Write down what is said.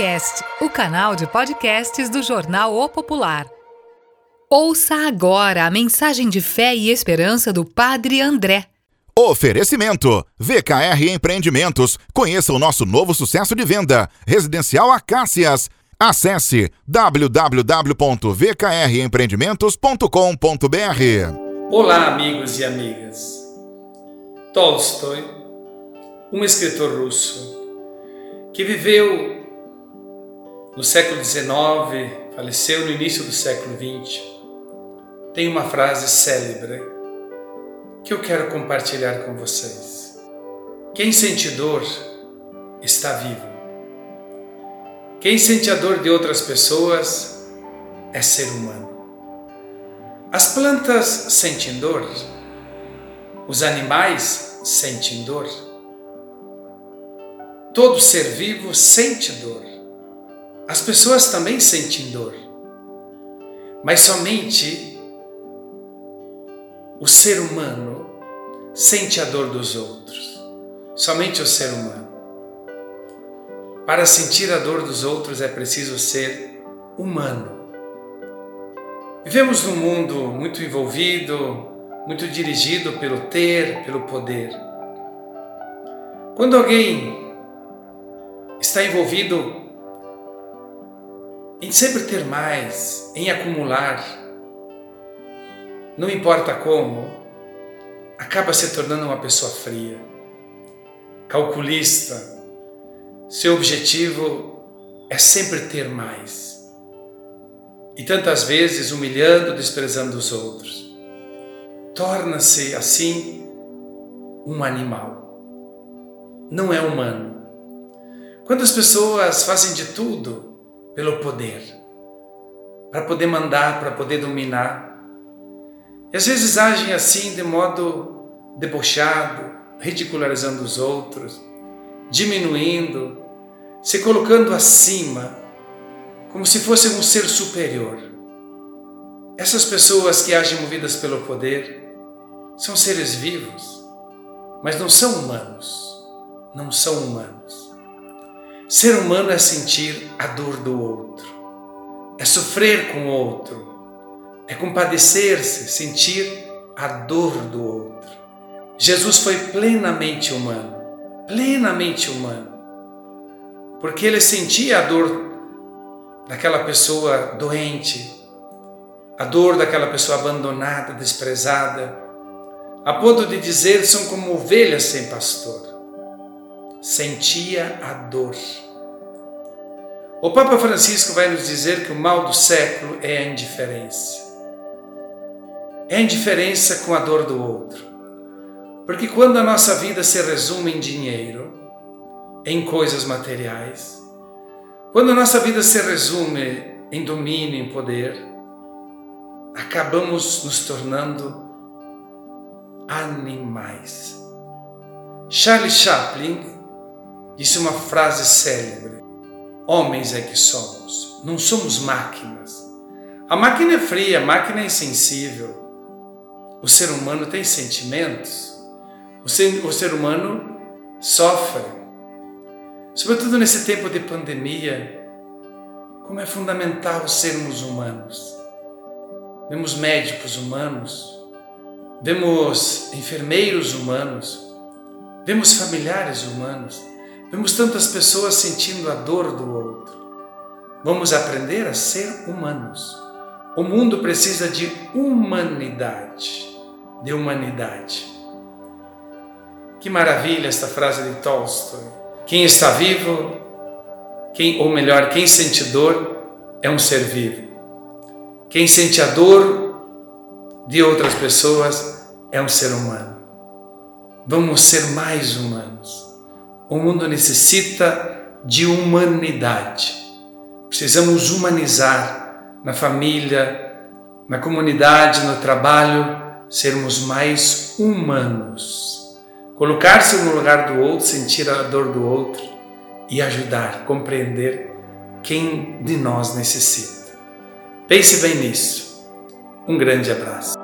Podcast, o canal de podcasts do jornal O Popular. Ouça agora a mensagem de fé e esperança do Padre André. Oferecimento: VKR Empreendimentos. Conheça o nosso novo sucesso de venda, Residencial Acácias. Acesse www.vkrempreendimentos.com.br. Olá, amigos e amigas. Tolstói, um escritor russo que viveu no século XIX, faleceu no início do século XX, tem uma frase célebre que eu quero compartilhar com vocês. Quem sente dor está vivo. Quem sente a dor de outras pessoas é ser humano. As plantas sentem dor, os animais sentem dor. Todo ser vivo sente dor. As pessoas também sentem dor. Mas somente o ser humano sente a dor dos outros. Somente o ser humano. Para sentir a dor dos outros é preciso ser humano. Vivemos num mundo muito envolvido, muito dirigido pelo ter, pelo poder. Quando alguém está envolvido em sempre ter mais, em acumular, não importa como, acaba se tornando uma pessoa fria, calculista. Seu objetivo é sempre ter mais. E tantas vezes humilhando, desprezando os outros. Torna-se assim um animal. Não é humano Quantas pessoas fazem de tudo pelo poder, para poder mandar, para poder dominar, e às vezes agem assim de modo debochado, ridicularizando os outros, diminuindo, se colocando acima, como se fosse um ser superior. Essas pessoas que agem movidas pelo poder são seres vivos, mas não são humanos. Não são humanos. Ser humano é sentir a dor do outro, é sofrer com o outro, é compadecer-se, sentir a dor do outro. Jesus foi plenamente humano, plenamente humano, porque ele sentia a dor daquela pessoa doente, a dor daquela pessoa abandonada, desprezada, a ponto de dizer são como ovelhas sem pastor sentia a dor. O Papa Francisco vai nos dizer que o mal do século é a indiferença. É a indiferença com a dor do outro. Porque quando a nossa vida se resume em dinheiro, em coisas materiais, quando a nossa vida se resume em domínio, em poder, acabamos nos tornando animais. Charles Chaplin disse uma frase célebre: Homens é que somos, não somos máquinas. A máquina é fria, a máquina é insensível. O ser humano tem sentimentos. O ser, o ser humano sofre. Sobretudo nesse tempo de pandemia, como é fundamental sermos humanos. Vemos médicos humanos, vemos enfermeiros humanos, vemos familiares humanos. Vemos tantas pessoas sentindo a dor do outro. Vamos aprender a ser humanos. O mundo precisa de humanidade, de humanidade. Que maravilha esta frase de Tolstói. Quem está vivo, quem, ou melhor, quem sente dor é um ser vivo. Quem sente a dor de outras pessoas é um ser humano. Vamos ser mais humanos. O mundo necessita de humanidade. Precisamos humanizar na família, na comunidade, no trabalho, sermos mais humanos. Colocar-se no lugar do outro, sentir a dor do outro e ajudar, compreender quem de nós necessita. Pense bem nisso. Um grande abraço.